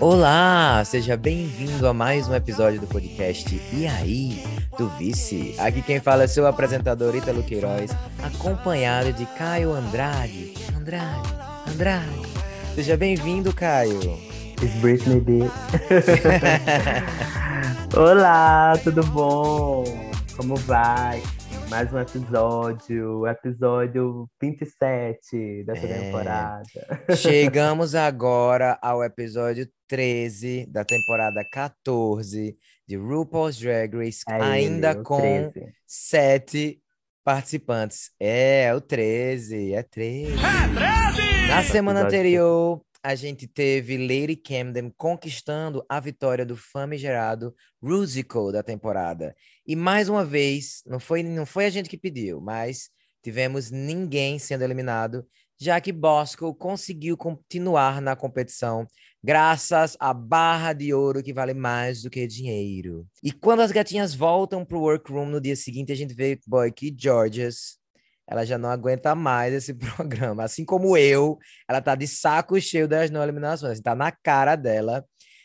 Olá, seja bem-vindo a mais um episódio do podcast E aí, do Vice. Aqui quem fala é seu apresentador Ítalo Queiroz, acompanhado de Caio Andrade. Andrade, Andrade. Seja bem-vindo, Caio. It's Britney B. Olá, tudo bom? Como vai? Mais um episódio, episódio 27 dessa é... temporada. Chegamos agora ao episódio 13 da temporada 14 de RuPaul's Drag Race, é ainda ele, com 13. sete participantes. É, o 13, é 13. É 13! Na semana anterior, a gente teve Lady Camden conquistando a vitória do famigerado Rusical da temporada. E mais uma vez, não foi, não foi a gente que pediu, mas tivemos ninguém sendo eliminado, já que Bosco conseguiu continuar na competição graças à barra de ouro que vale mais do que dinheiro. E quando as gatinhas voltam pro workroom no dia seguinte, a gente vê boy, que Georges ela já não aguenta mais esse programa. Assim como eu, ela tá de saco cheio das não eliminações. Assim, tá na cara dela.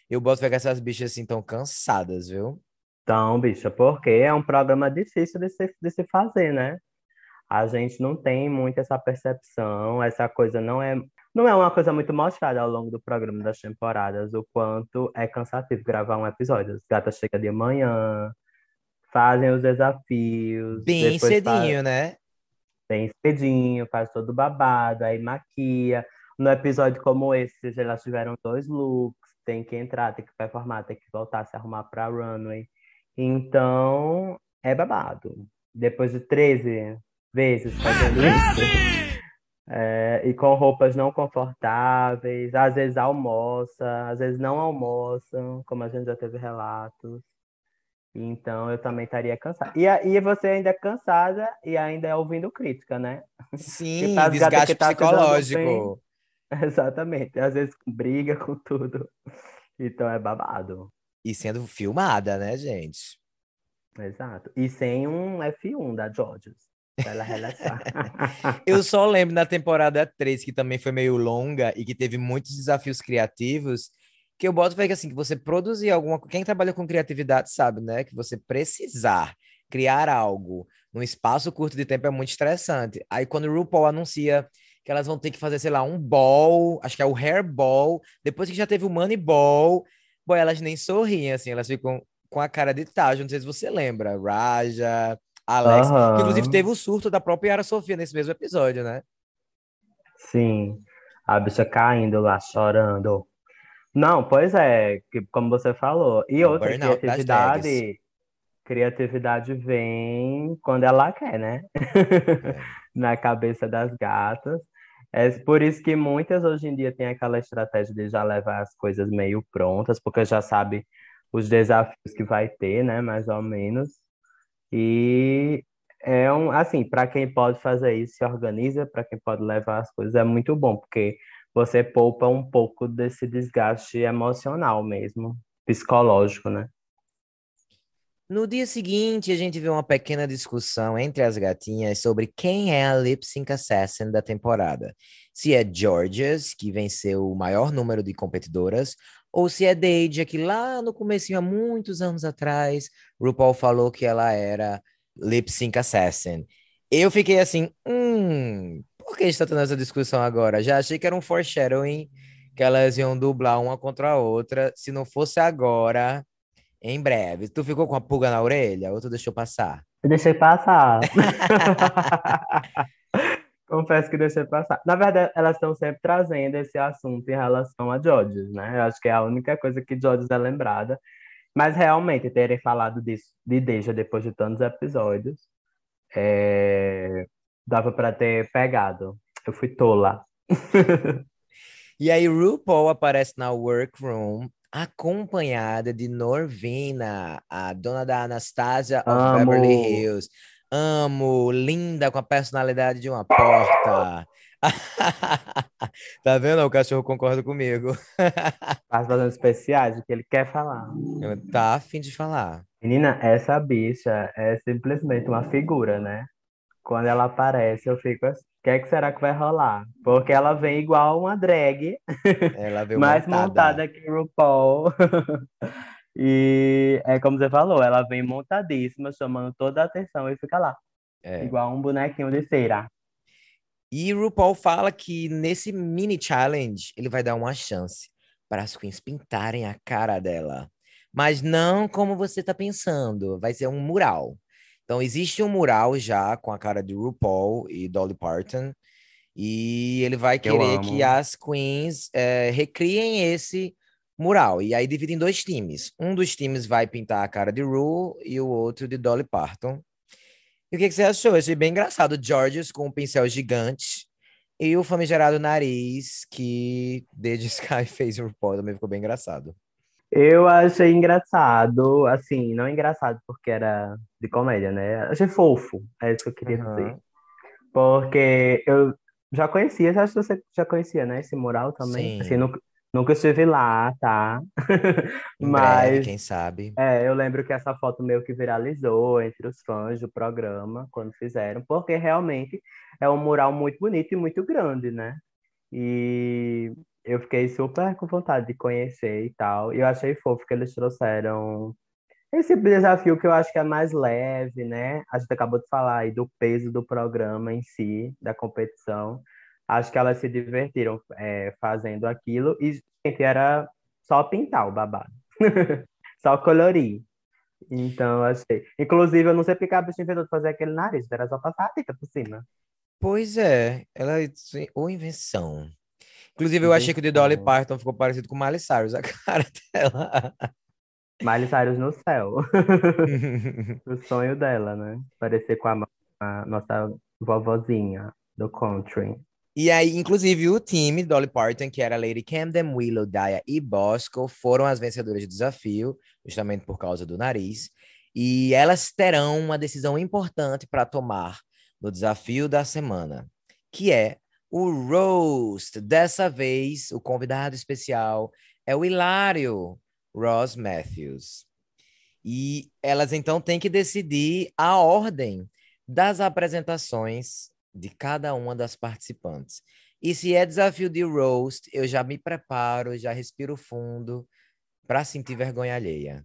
Eu boto ver que essas bichas assim tão cansadas, viu? Então, bicha, porque é um programa difícil de se, de se fazer, né? A gente não tem muito essa percepção, essa coisa não é não é uma coisa muito mostrada ao longo do programa das temporadas, o quanto é cansativo gravar um episódio. As gatas chegam de manhã, fazem os desafios. Bem cedinho, né? Bem cedinho, faz todo babado, aí maquia. No episódio como esse, elas tiveram dois looks, tem que entrar, tem que performar, tem que voltar, se arrumar pra runway. Então, é babado. Depois de 13 vezes fazendo isso. É, e com roupas não confortáveis, às vezes almoça, às vezes não almoçam, como a gente já teve relatos. Então eu também estaria cansada. E, e você ainda é cansada e ainda é ouvindo crítica, né? Sim, desgaste tá psicológico. Exatamente. Às vezes briga com tudo. Então é babado. E sendo filmada, né, gente? Exato. E sem um F1 da Georges. Ela relaxar. Eu só lembro na temporada 3, que também foi meio longa e que teve muitos desafios criativos, que eu boto foi que assim, que você produzir alguma quem trabalha com criatividade sabe, né, que você precisar criar algo num espaço curto de tempo é muito estressante. Aí quando o RuPaul anuncia que elas vão ter que fazer, sei lá, um ball, acho que é o hair ball, depois que já teve o money ball, boy, elas nem sorriem assim, elas ficam com a cara de Taj, não sei se você lembra, Raja, Alex, uhum. que inclusive teve o surto da própria Yara Sofia nesse mesmo episódio, né? Sim, a bicha caindo lá, chorando. Não, pois é, que, como você falou. E outra, criatividade, criatividade vem quando ela quer, né? É. Na cabeça das gatas. É por isso que muitas hoje em dia têm aquela estratégia de já levar as coisas meio prontas, porque já sabe os desafios que vai ter, né? Mais ou menos. E é um, assim, para quem pode fazer isso, se organiza, para quem pode levar as coisas, é muito bom, porque você poupa um pouco desse desgaste emocional mesmo, psicológico, né? No dia seguinte, a gente vê uma pequena discussão entre as gatinhas sobre quem é a Lip Sync Assassin da temporada. Se é Georges, que venceu o maior número de competidoras, ou se é Deja, que lá no começo, há muitos anos atrás, RuPaul falou que ela era Lip Sync Assassin. Eu fiquei assim, hum, por que está tendo essa discussão agora? Já achei que era um foreshadowing, que elas iam dublar uma contra a outra. Se não fosse agora, em breve. Tu ficou com a pulga na orelha ou tu deixou passar? Eu deixei passar. Confesso que deixei passar. Na verdade, elas estão sempre trazendo esse assunto em relação a Jodges, né? Eu acho que é a única coisa que Jodges é lembrada. Mas realmente, terem falado disso de Deja depois de tantos episódios, é... dava para ter pegado. Eu fui tola. e aí, RuPaul aparece na workroom acompanhada de Norvina, a dona da Anastasia of Amo. Beverly Hills. Amo, linda, com a personalidade de uma porta. tá vendo? O cachorro concorda comigo. Faz fazendo especiais, o que ele quer falar. Tá afim de falar. Menina, essa bicha é simplesmente uma figura, né? Quando ela aparece, eu fico assim, o que, é que será que vai rolar? Porque ela vem igual uma drag, mais montada. montada que o RuPaul. e é como você falou, ela vem montadíssima, chamando toda a atenção e fica lá, é. igual um bonequinho de cera. E o RuPaul fala que nesse mini challenge ele vai dar uma chance para as queens pintarem a cara dela. Mas não como você está pensando, vai ser um mural. Então, existe um mural já com a cara de RuPaul e Dolly Parton, e ele vai querer que as queens é, recriem esse mural. E aí divide em dois times. Um dos times vai pintar a cara de Ru e o outro de Dolly Parton. E o que, que você achou? Eu achei bem engraçado. Georges com um pincel gigante e o famigerado nariz que desde Sky fez o RuPaul também ficou bem engraçado. Eu achei engraçado, assim, não engraçado porque era de comédia, né? Achei fofo, é isso que eu queria uhum. dizer. Porque eu já conhecia, acho que você já conhecia, né? Esse mural também. Sim. Assim, nunca, nunca estive lá, tá? Mas, breve, quem sabe. É, eu lembro que essa foto meio que viralizou entre os fãs do programa quando fizeram, porque realmente é um mural muito bonito e muito grande, né? E eu fiquei super com vontade de conhecer e tal. E eu achei fofo que eles trouxeram esse desafio que eu acho que é mais leve, né? A gente acabou de falar aí do peso do programa em si, da competição. Acho que elas se divertiram é, fazendo aquilo. E, gente, era só pintar o babado. só colorir. Então, achei. Inclusive, eu não sei porque a bicha inventou de fazer aquele nariz, era só passar a tinta por cima. Pois é, ela ou invenção. Inclusive, eu achei que o de Dolly Parton ficou parecido com Miley Cyrus, a cara dela. Miley Cyrus no céu. o sonho dela, né? Parecer com a, a, nossa vovozinha do country. E aí, inclusive, o time Dolly Parton, que era Lady Camden, Willow, Daya e Bosco, foram as vencedoras do desafio, justamente por causa do nariz. E elas terão uma decisão importante para tomar no desafio da semana, que é o roast. Dessa vez, o convidado especial é o Hilário Ross Matthews. E elas então têm que decidir a ordem das apresentações de cada uma das participantes. E se é desafio de roast, eu já me preparo, já respiro fundo para sentir vergonha alheia.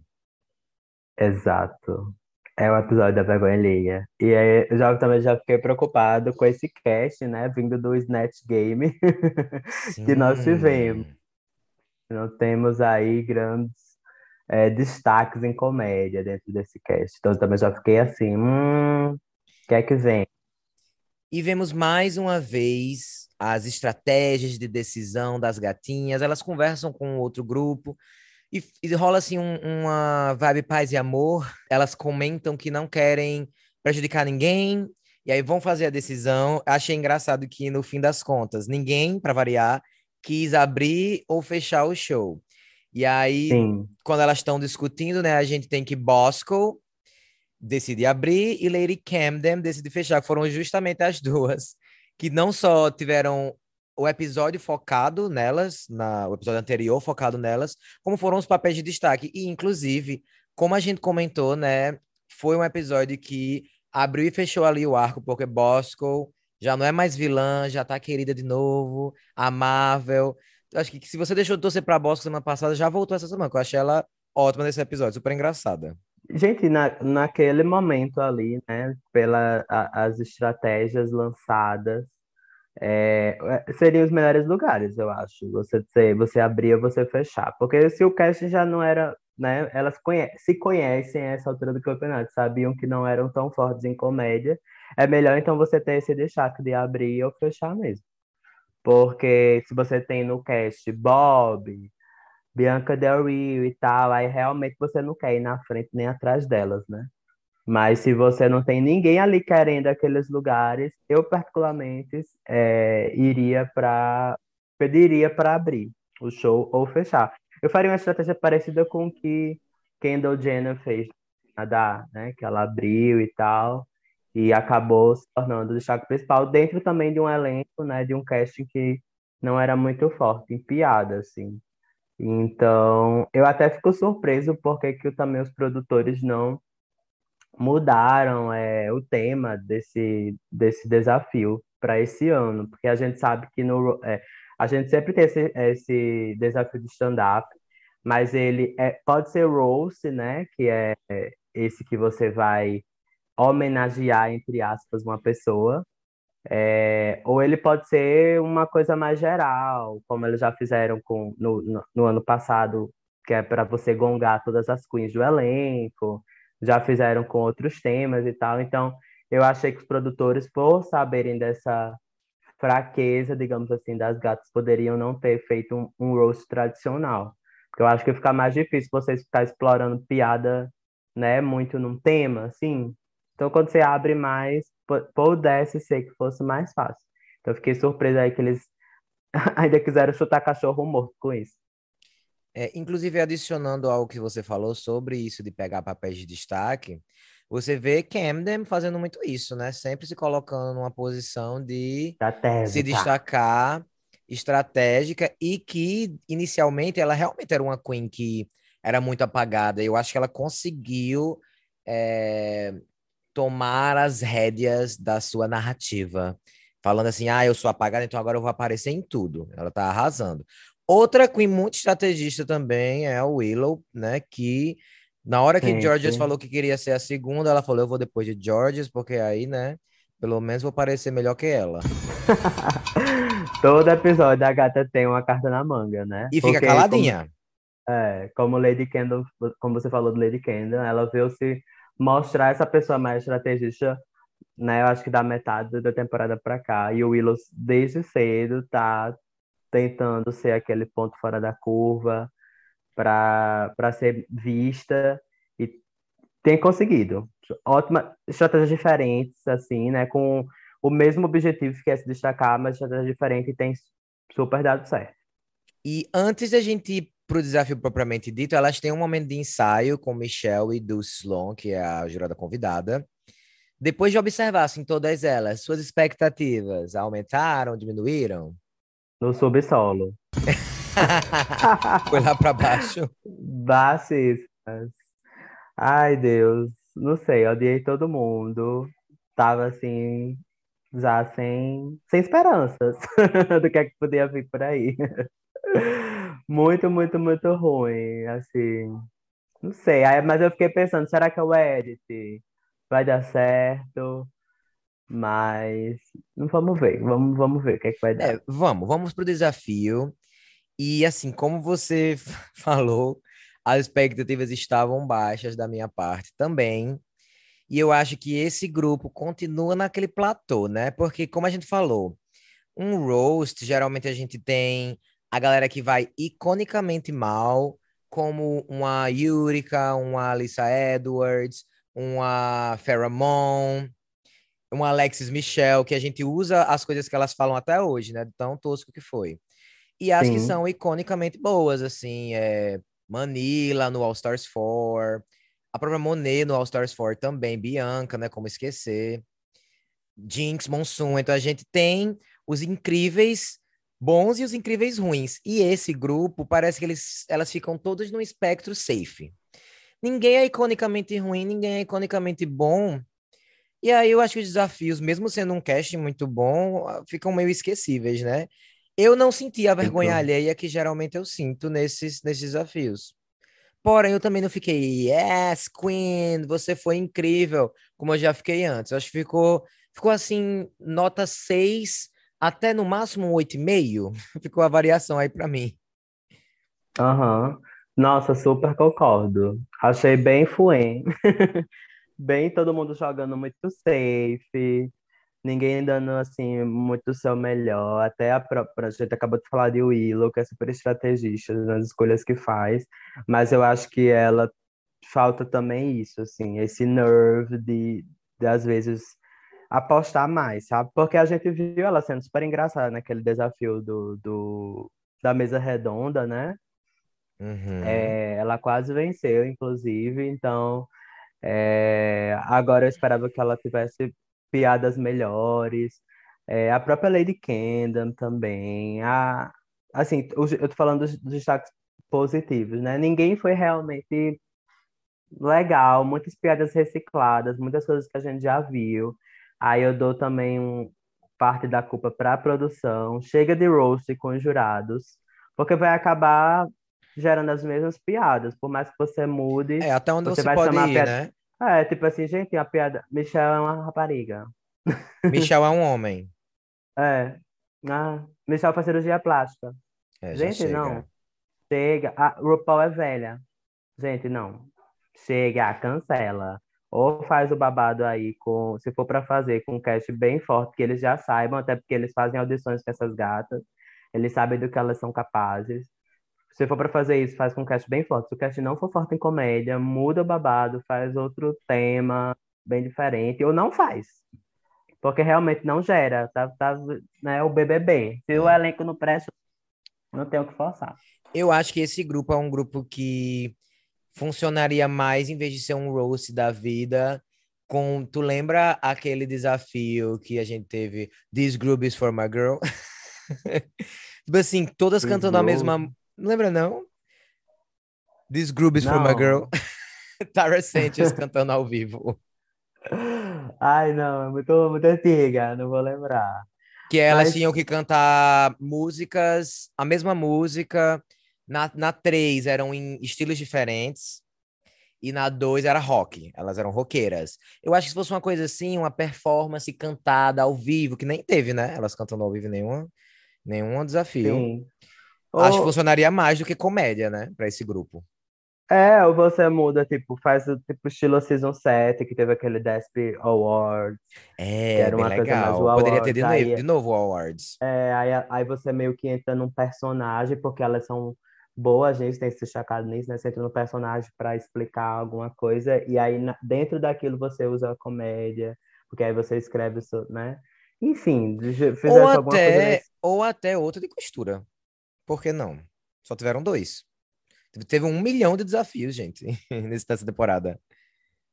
Exato. É o episódio da vergonha alheia. E aí, eu já, também já fiquei preocupado com esse cast, né? Vindo do Snatch Game que nós tivemos. Não temos aí grandes é, destaques em comédia dentro desse cast. Então, eu também já fiquei assim, hum, o que é que vem? E vemos mais uma vez as estratégias de decisão das gatinhas. Elas conversam com outro grupo e, e rola assim um, uma vibe paz e amor. Elas comentam que não querem prejudicar ninguém, e aí vão fazer a decisão. Achei engraçado que, no fim das contas, ninguém, para variar, quis abrir ou fechar o show. E aí, Sim. quando elas estão discutindo, né, a gente tem que Bosco decide abrir e Lady Camden decide fechar, foram justamente as duas que não só tiveram o episódio focado nelas, na, o episódio anterior focado nelas, como foram os papéis de destaque. E, inclusive, como a gente comentou, né, foi um episódio que abriu e fechou ali o arco, porque Bosco já não é mais vilã, já tá querida de novo, amável. Acho que se você deixou de torcer pra Bosco semana passada, já voltou essa semana, que eu achei ela ótima nesse episódio, super engraçada. Gente, na, naquele momento ali, né, pelas as estratégias lançadas, é, é, seriam os melhores lugares, eu acho. Você, você, você abrir ou você fechar. Porque se o cast já não era, né? Elas conhe se conhecem a essa altura do campeonato, sabiam que não eram tão fortes em comédia. É melhor então você ter esse destaque de abrir ou fechar mesmo. Porque se você tem no cast Bob, Bianca Del Rio e tal, aí realmente você não quer ir na frente nem atrás delas, né? Mas se você não tem ninguém ali querendo aqueles lugares, eu particularmente é, iria para pediria para abrir o show ou fechar. Eu faria uma estratégia parecida com o que Kendall Jenner fez na da, né? Que ela abriu e tal e acabou se tornando o destaque principal dentro também de um elenco, né? De um casting que não era muito forte em piada, assim. Então, eu até fico surpreso porque que também os produtores não mudaram é, o tema desse, desse desafio para esse ano, porque a gente sabe que no, é, a gente sempre tem esse, esse desafio de stand-up, mas ele é, pode ser roast, né? Que é esse que você vai homenagear, entre aspas, uma pessoa. É, ou ele pode ser uma coisa mais geral, como eles já fizeram com, no, no, no ano passado, que é para você gongar todas as queens do elenco, já fizeram com outros temas e tal. Então, eu achei que os produtores, por saberem dessa fraqueza, digamos assim, das gatas, poderiam não ter feito um, um roast tradicional. Porque eu acho que fica mais difícil vocês ficar explorando piada, né, muito num tema, assim. Então, quando você abre mais, pudesse ser que fosse mais fácil. Então, fiquei surpresa aí que eles ainda quiseram chutar cachorro morto com isso. É, inclusive, adicionando ao que você falou sobre isso de pegar papéis de destaque, você vê Camden fazendo muito isso, né? Sempre se colocando numa posição de se destacar estratégica e que inicialmente ela realmente era uma queen que era muito apagada. Eu acho que ela conseguiu é, tomar as rédeas da sua narrativa, falando assim: ah, eu sou apagada, então agora eu vou aparecer em tudo. Ela tá arrasando. Outra queen muito estrategista também é a Willow, né? Que na hora que sim, Georges falou que queria ser a segunda, ela falou: eu vou depois de Georges, porque aí, né? Pelo menos vou parecer melhor que ela. Todo episódio a gata tem uma carta na manga, né? E fica caladinha. Como, é, como Lady Kendall, como você falou do Lady Kendall, ela veio se mostrar essa pessoa mais estrategista, né? Eu acho que da metade da temporada pra cá. E o Willow, desde cedo, tá tentando ser aquele ponto fora da curva, para ser vista e tem conseguido. Ótimas estratégias diferentes, assim, né? Com o mesmo objetivo que é se destacar, mas estratégia diferente e tem super dado certo. E antes da gente ir para o desafio propriamente dito, elas têm um momento de ensaio com Michelle e Dulce Sloan, que é a jurada convidada. Depois de observar assim, todas elas, suas expectativas aumentaram, diminuíram? No subsolo. Foi lá para baixo. Baixíssimas. Ai, Deus. Não sei, odiei todo mundo. Tava assim, já sem, sem esperanças do que é que podia vir por aí. Muito, muito, muito ruim, assim. Não sei, mas eu fiquei pensando, será que é o edit? Vai dar certo? Mas vamos ver, vamos, vamos ver o que é que vai dar. É, vamos, vamos pro desafio. E assim, como você falou, as expectativas estavam baixas da minha parte também. E eu acho que esse grupo continua naquele platô, né? Porque, como a gente falou, um roast, geralmente a gente tem a galera que vai iconicamente mal, como uma Yurika, uma Alissa Edwards, uma Pheromone, uma Alexis Michelle, que a gente usa as coisas que elas falam até hoje, né? Tão tosco que foi. E as Sim. que são iconicamente boas, assim, é Manila no All Stars 4, a própria Monet no All Stars 4 também, Bianca, né? Como esquecer. Jinx, Monsoon. Então a gente tem os incríveis bons e os incríveis ruins. E esse grupo parece que eles, elas ficam todas no espectro safe. Ninguém é iconicamente ruim, ninguém é iconicamente bom. E aí eu acho que os desafios, mesmo sendo um casting muito bom, ficam meio esquecíveis, né? Eu não senti a vergonha então... alheia que geralmente eu sinto nesses, nesses desafios. Porém, eu também não fiquei, yes, Queen, você foi incrível, como eu já fiquei antes. Eu acho que ficou, ficou assim, nota 6 até no máximo 8,5. Ficou a variação aí para mim. Aham. Uhum. Nossa, super concordo. Achei bem fluente. bem todo mundo jogando muito safe ninguém dando assim muito o seu melhor. Até a própria, a gente acabou de falar de Willow, que é super estrategista nas escolhas que faz, mas eu acho que ela falta também isso, assim, esse nerve de, de às vezes apostar mais, sabe? Porque a gente viu ela sendo super engraçada naquele desafio do, do da mesa redonda, né? Uhum. É, ela quase venceu, inclusive, então é, agora eu esperava que ela tivesse piadas melhores. É, a própria Lady Kendall também. A, assim, eu tô falando dos, dos destaques positivos, né? Ninguém foi realmente legal, muitas piadas recicladas, muitas coisas que a gente já viu. Aí eu dou também um, parte da culpa para a produção. Chega de roast com os jurados, porque vai acabar gerando as mesmas piadas, por mais que você mude. É, até onde você, você vai pode chamar ir, piada... né? É, tipo assim, gente, a piada. Michel é uma rapariga. Michel é um homem. É. Ah, Michel faz cirurgia plástica. É, gente, não. Chega. A RuPaul é velha. Gente, não. Chega, cancela. Ou faz o babado aí com, se for para fazer com um cast bem forte, que eles já saibam, até porque eles fazem audições com essas gatas, eles sabem do que elas são capazes. Se for para fazer isso, faz com um cast bem forte. Se o cast não for forte em comédia, muda o babado, faz outro tema bem diferente, ou não faz. Porque realmente não gera, tá, tá né, o BBB. Se o elenco não presta, não tem o que forçar. Eu acho que esse grupo é um grupo que funcionaria mais em vez de ser um roast da vida. Com, tu lembra aquele desafio que a gente teve? This group is for my girl. tipo assim, todas This cantando group. a mesma. Não lembra, não? This group is for my girl. Tara Sanchez cantando ao vivo. Ai, não, é muito, muito antiga, não vou lembrar. Que elas Mas... tinham que cantar músicas, a mesma música, na, na 3 eram em estilos diferentes. E na 2 era rock. Elas eram roqueiras. Eu acho que se fosse uma coisa assim, uma performance cantada ao vivo, que nem teve, né? Elas cantando ao vivo nenhum, nenhum desafio. Sim. Acho que funcionaria mais do que comédia, né? Para esse grupo. É, ou você muda, tipo, faz o tipo estilo Season 7, que teve aquele Desp Awards. É, que era uma bem legal. Poderia ter de, aí, de novo o Awards. É, aí, aí você meio que entra num personagem, porque elas são boa, a gente tem se destacado nisso, né? Você entra no personagem para explicar alguma coisa, e aí dentro daquilo você usa a comédia, porque aí você escreve, né? Enfim, ou até, nesse... ou até outra de costura. Por que não? Só tiveram dois. Teve um milhão de desafios, gente, nessa temporada.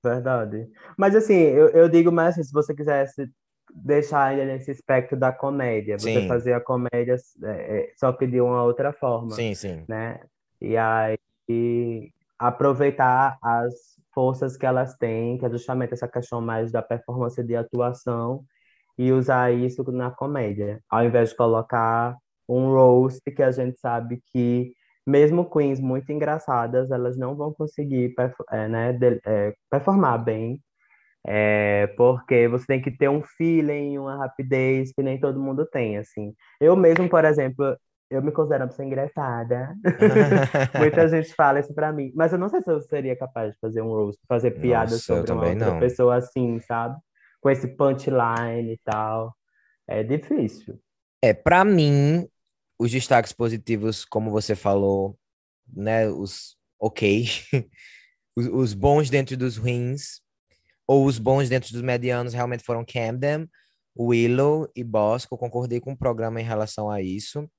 Verdade. Mas assim, eu, eu digo mais assim, se você quisesse deixar ele nesse espectro da comédia. Você sim. fazer a comédia é, é, só que de uma outra forma. Sim, sim. Né? E aí e aproveitar as forças que elas têm, que é justamente essa questão mais da performance de atuação, e usar isso na comédia, ao invés de colocar um roast que a gente sabe que mesmo queens muito engraçadas, elas não vão conseguir é, né, de, é, performar bem é, porque você tem que ter um feeling, uma rapidez que nem todo mundo tem, assim. Eu mesmo, por exemplo, eu me considero uma pessoa engraçada. Muita gente fala isso pra mim. Mas eu não sei se eu seria capaz de fazer um roast, fazer piadas sobre uma outra não. pessoa assim, sabe? Com esse punchline e tal. É difícil. É, pra mim, os destaques positivos, como você falou, né? Os ok. os, os bons dentro dos ruins ou os bons dentro dos medianos realmente foram Camden, Willow e Bosco. Concordei com o programa em relação a isso.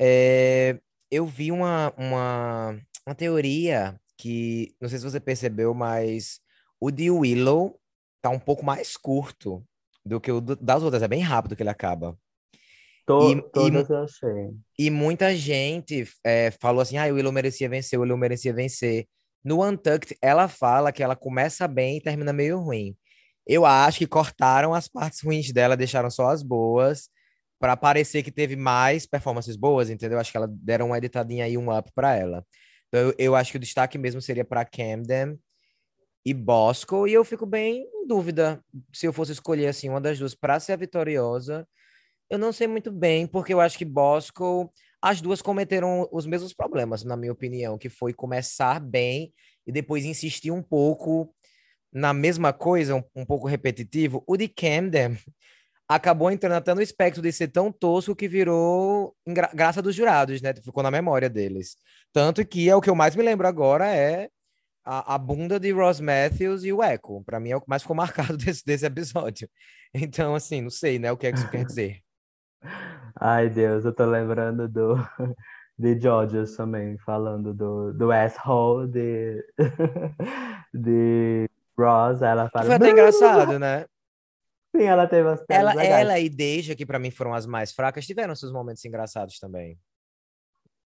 É, eu vi uma, uma, uma teoria que, não sei se você percebeu, mas o de Willow tá um pouco mais curto do que o das outras. É bem rápido que ele acaba. To, e, todas e, eu achei. E muita gente é, falou assim, ah, o Willow merecia vencer, o Willow merecia vencer. No Untucked, ela fala que ela começa bem e termina meio ruim. Eu acho que cortaram as partes ruins dela, deixaram só as boas, para parecer que teve mais performances boas, entendeu? Acho que ela deram uma editadinha aí, um up para ela. Então, eu, eu, acho que o destaque mesmo seria para Camden e Bosco, e eu fico bem em dúvida se eu fosse escolher assim uma das duas para ser a vitoriosa. Eu não sei muito bem, porque eu acho que Bosco as duas cometeram os mesmos problemas, na minha opinião, que foi começar bem e depois insistir um pouco na mesma coisa, um, um pouco repetitivo. O de Camden acabou entrando até no espectro de ser tão tosco que virou gra graça dos jurados, né? Ficou na memória deles. Tanto que é o que eu mais me lembro agora é a, a bunda de Ross Matthews e o Echo. Para mim é o que mais ficou marcado desse, desse episódio. Então, assim, não sei, né? O que é que isso quer dizer. Ai, Deus, eu tô lembrando do de Georges também, falando do, do asshole de, de Ross. Ela fala. Foi até engraçado, né? Sim, ela teve as ela, ela e Deja, que para mim foram as mais fracas, tiveram seus momentos engraçados também.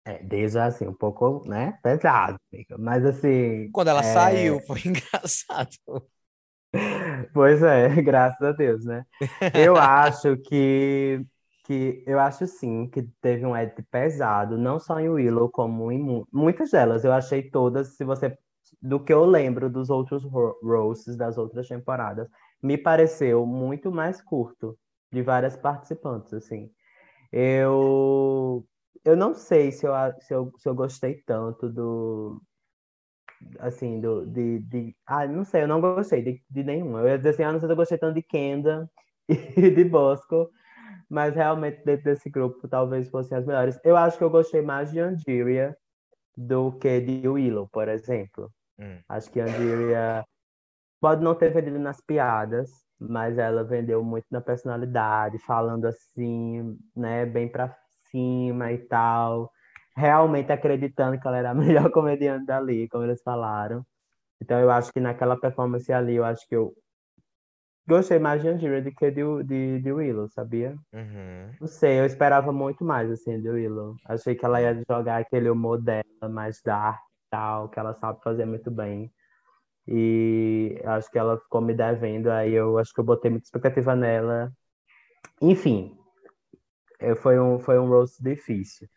É, desde assim, um pouco, né, pesado, mas assim... Quando ela é... saiu, foi engraçado. Pois é, graças a Deus, né? Eu acho que, que eu acho sim que teve um edit pesado, não só em Willow, como em muitas delas. Eu achei todas, se você do que eu lembro dos outros roasts das outras temporadas, me pareceu muito mais curto de várias participantes, assim. Eu eu não sei se eu, se eu, se eu gostei tanto do. Assim, do. De, de, ah, não sei, eu não gostei de, de nenhum. Eu ia dizer assim, ah, não sei se eu gostei tanto de Kenda e de Bosco, mas realmente dentro desse grupo talvez fossem as melhores. Eu acho que eu gostei mais de Andiria do que de Willow, por exemplo. Hum. Acho que Andiria pode não ter vendido nas piadas, mas ela vendeu muito na personalidade, falando assim, né, bem pra cima e tal, realmente acreditando que ela era a melhor comediante dali, como eles falaram. Então eu acho que naquela performance ali, eu acho que eu gostei mais de Angira do que de, de, de Willow, sabia? Uhum. Não sei, eu esperava muito mais, assim, de Willow. Achei que ela ia jogar aquele humor dela, mais dark e tal, que ela sabe fazer muito bem. E acho que ela ficou me devendo, aí eu acho que eu botei muita expectativa nela. Enfim, foi um, foi um roast difícil.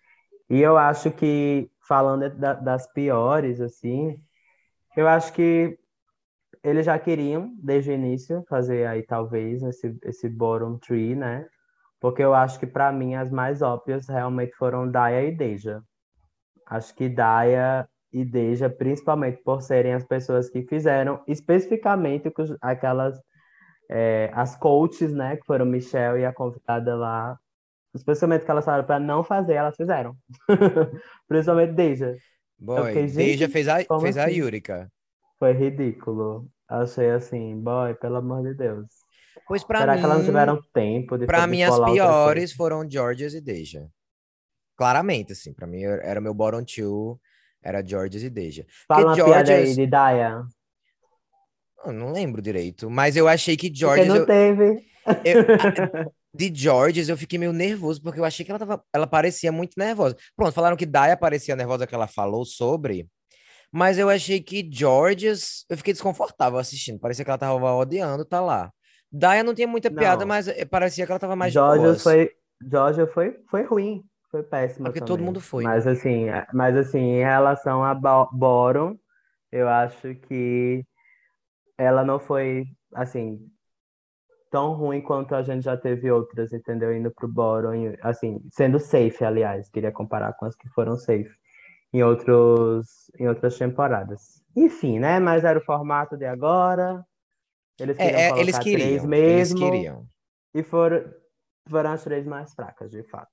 E eu acho que, falando da, das piores, assim, eu acho que eles já queriam, desde o início, fazer aí, talvez, esse, esse bottom tree, né? Porque eu acho que, para mim, as mais óbvias realmente foram Daya e Deja. Acho que Daya e Deja, principalmente por serem as pessoas que fizeram especificamente aquelas é, as coaches, né, que foram Michelle e a convidada lá, os pensamentos que elas falaram para não fazer, elas fizeram. Principalmente Deja. Boy, fiquei, Deja fez a, fez assim? a Yurika. Foi ridículo. Achei assim, boy, pelo amor de Deus. Pois mim. Será que elas não tiveram tempo de Para mim, as piores foram Georges e Deja. Claramente, assim. Para mim, era meu bottom two, era Georges e Deja. Fala Porque uma Georges... piada aí de Daya. Eu não lembro direito, mas eu achei que Georges. Porque não eu... teve. Eu... de Georges, eu fiquei meio nervoso, porque eu achei que ela, tava, ela parecia muito nervosa. Pronto, falaram que Daya parecia nervosa que ela falou sobre, mas eu achei que Georges, eu fiquei desconfortável assistindo, parecia que ela tava odiando tá lá. Daya não tinha muita piada, não. mas eh, parecia que ela tava mais Georges foi, Georges foi, foi ruim, foi péssimo Porque também. todo mundo foi. Mas assim, é, mas assim, em relação a Boron, eu acho que ela não foi, assim, tão ruim quanto a gente já teve outras, entendeu? Indo pro bottom, assim, sendo safe, aliás, queria comparar com as que foram safe em, outros, em outras temporadas. Enfim, né? Mas era o formato de agora. Eles queriam é, é colocar eles queriam, três mesmo. Eles queriam. E foram, foram as três mais fracas, de fato.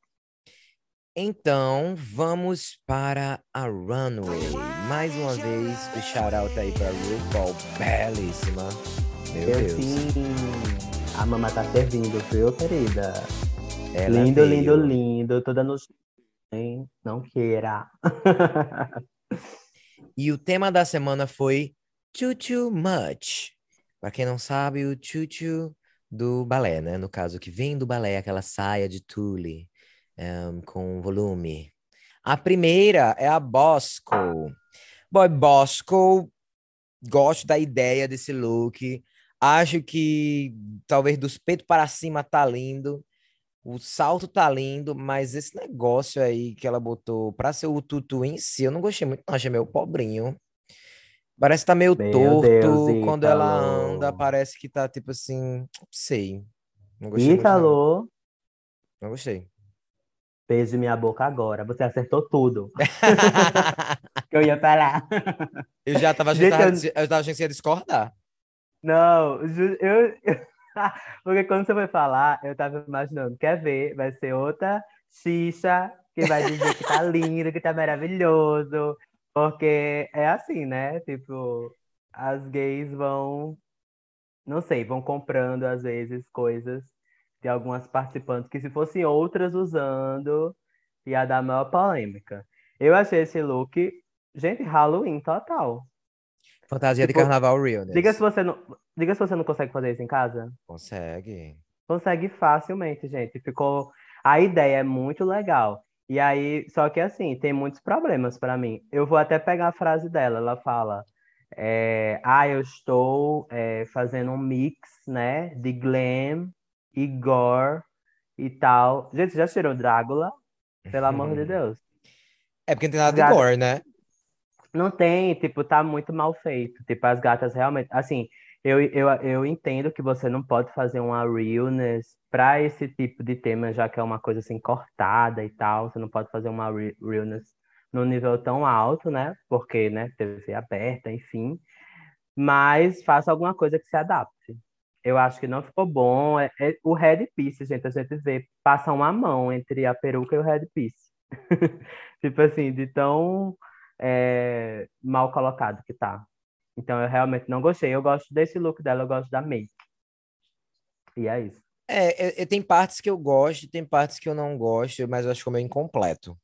Então, vamos para a Runway. Mais uma vez, o shout-out aí para RuPaul, belíssima. Meu Eu Deus. Sim. A mamãe tá servindo, viu, querida? Ela lindo, veio. lindo, lindo. Toda no. Não queira. e o tema da semana foi Too Too Much. Pra quem não sabe, o Too do balé, né? No caso, que vem do balé, aquela saia de tule um, com volume. A primeira é a Bosco. Boy, Bosco, gosto da ideia desse look. Acho que talvez dos peitos para cima tá lindo. O salto tá lindo, mas esse negócio aí que ela botou pra ser o tutu em si, eu não gostei muito, não. Achei meio pobrinho. Parece que tá meio Meu torto. Deus, quando ela anda, parece que tá tipo assim. Não sei. Não gostei. Ítalo. Muito, não. não gostei. Beijo minha boca agora. Você acertou tudo. que eu ia falar. Eu já tava, Gente, eu... eu tava achando que você ia discordar. Não, eu, Porque quando você foi falar, eu tava imaginando, quer ver? Vai ser outra xixa que vai dizer que tá lindo, que tá maravilhoso. Porque é assim, né? Tipo, as gays vão, não sei, vão comprando às vezes coisas de algumas participantes que se fossem outras usando, ia dar maior polêmica. Eu achei esse look, gente, Halloween total. Fantasia tipo, de carnaval real. Diga se, você não, diga se você não consegue fazer isso em casa. Consegue. Consegue facilmente, gente. Ficou. A ideia é muito legal. E aí, só que assim, tem muitos problemas para mim. Eu vou até pegar a frase dela, ela fala: é, Ah, eu estou é, fazendo um mix, né, de glam e gore e tal. Gente, já tirou Drácula? Pelo amor de Deus. É porque não tem nada de gore, né? Não tem, tipo, tá muito mal feito. Tipo, as gatas realmente. Assim, eu, eu, eu entendo que você não pode fazer uma realness para esse tipo de tema, já que é uma coisa assim cortada e tal. Você não pode fazer uma realness num nível tão alto, né? Porque, né, TV aberta, enfim. Mas faça alguma coisa que se adapte. Eu acho que não ficou bom. É, é, o headpiece, gente, a gente vê, passa uma mão entre a peruca e o headpiece. tipo assim, de tão é, mal colocado que tá. Então eu realmente não gostei. Eu gosto desse look dela, eu gosto da make. E é isso. É, é, é tem partes que eu gosto, tem partes que eu não gosto, mas eu acho que é meio incompleto.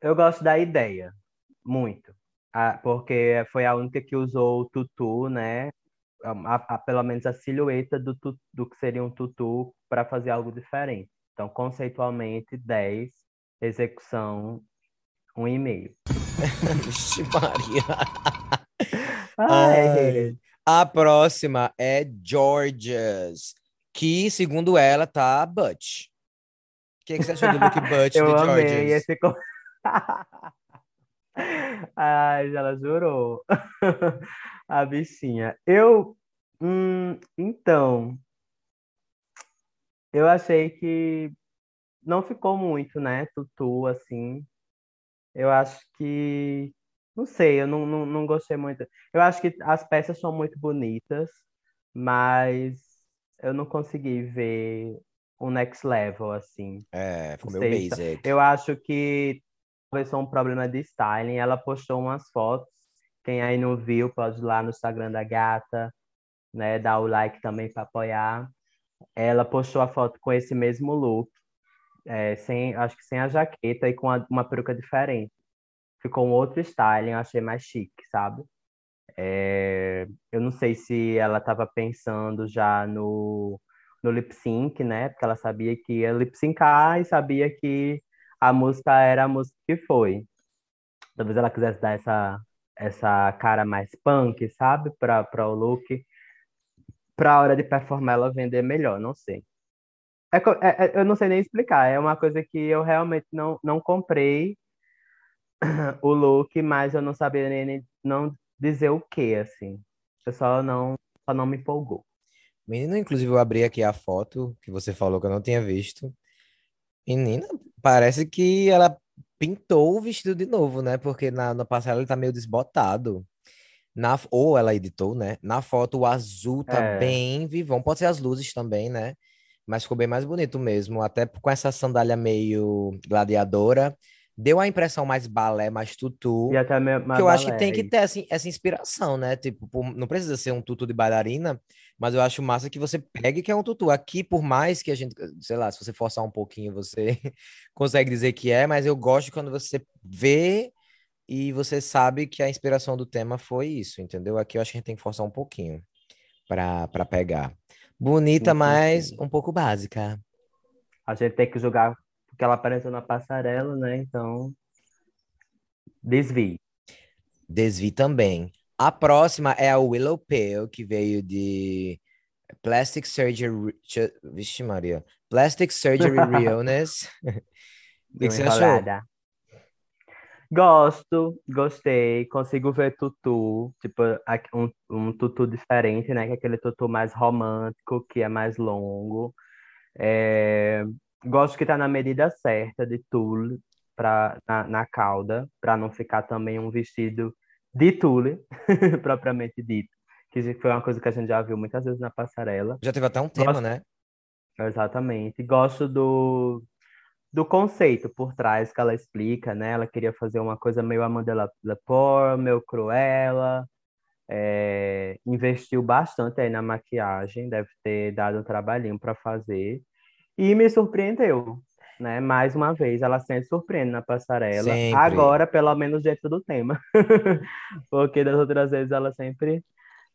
Eu gosto da ideia, muito. Ah, porque foi a única que usou o tutu, né? A, a, pelo menos a silhueta do, do que seria um tutu para fazer algo diferente. Então, conceitualmente, 10, execução, 1,5. Vixe, Maria. Ai, a próxima é Georgia's, que, segundo ela, tá Butch. O que, que você achou do look Butch Eu de amei Georgia's? Esse... Ai, ela jurou. a bichinha. Eu. Hum, então. Eu achei que não ficou muito, né? Tutu, assim. Eu acho que. Não sei, eu não, não, não gostei muito. Eu acho que as peças são muito bonitas, mas eu não consegui ver o next level, assim. É, ficou meio basic. Eu acho que talvez foi um problema de styling. Ela postou umas fotos. Quem aí não viu, pode ir lá no Instagram da gata, né? Dar o like também para apoiar. Ela postou a foto com esse mesmo look é, sem, acho que sem a jaqueta e com a, uma peruca diferente. Ficou um outro styling, eu achei mais chique, sabe? É, eu não sei se ela estava pensando já no, no lip sync, né? Porque ela sabia que ia lip syncar e sabia que a música era a música que foi. Talvez ela quisesse dar essa, essa cara mais punk, sabe? Para o look. Para a hora de performar ela vender melhor, não sei. É, é, é, eu não sei nem explicar. É uma coisa que eu realmente não, não comprei o look, mas eu não sabia nem não dizer o que, assim. Eu só não, só não me empolgou. Menino, inclusive, eu abri aqui a foto que você falou que eu não tinha visto. Menina, parece que ela pintou o vestido de novo, né? Porque na, na passarela ele tá meio desbotado. Na, ou ela editou, né? Na foto o azul tá é. bem vivão. Pode ser as luzes também, né? Mas ficou bem mais bonito mesmo, até com essa sandália meio gladiadora. Deu a impressão mais balé, mais tutu. E até mais que eu balé, acho que tem que ter assim, essa inspiração, né? Tipo, não precisa ser um tutu de bailarina, mas eu acho massa que você pegue que é um tutu. Aqui, por mais que a gente, sei lá, se você forçar um pouquinho, você consegue dizer que é, mas eu gosto quando você vê e você sabe que a inspiração do tema foi isso, entendeu? Aqui eu acho que a gente tem que forçar um pouquinho para pegar. Bonita, sim, mas sim. um pouco básica. A gente tem que julgar porque ela apareceu na passarela, né? Então, desvie. Desvie também. A próxima é a Willow Pale, que veio de Plastic Surgery. Vixe, Maria. Plastic Surgery Realness. o que, que você achou? Gosto, gostei, consigo ver tutu, tipo, um, um tutu diferente, né? Que é aquele tutu mais romântico, que é mais longo. É, gosto que tá na medida certa de tule pra, na, na cauda, para não ficar também um vestido de tule, propriamente dito. Que foi uma coisa que a gente já viu muitas vezes na passarela. Já teve até um tema, gosto... né? Exatamente. Gosto do, do conceito por trás que ela explica, né? Ela queria fazer uma coisa meio Amanda Lepore, meio Cruella, é, investiu bastante aí na maquiagem, deve ter dado um trabalhinho para fazer, e me surpreendeu, né? Mais uma vez, ela sempre surpreende na passarela, sempre. agora pelo menos dentro do tema, porque das outras vezes ela sempre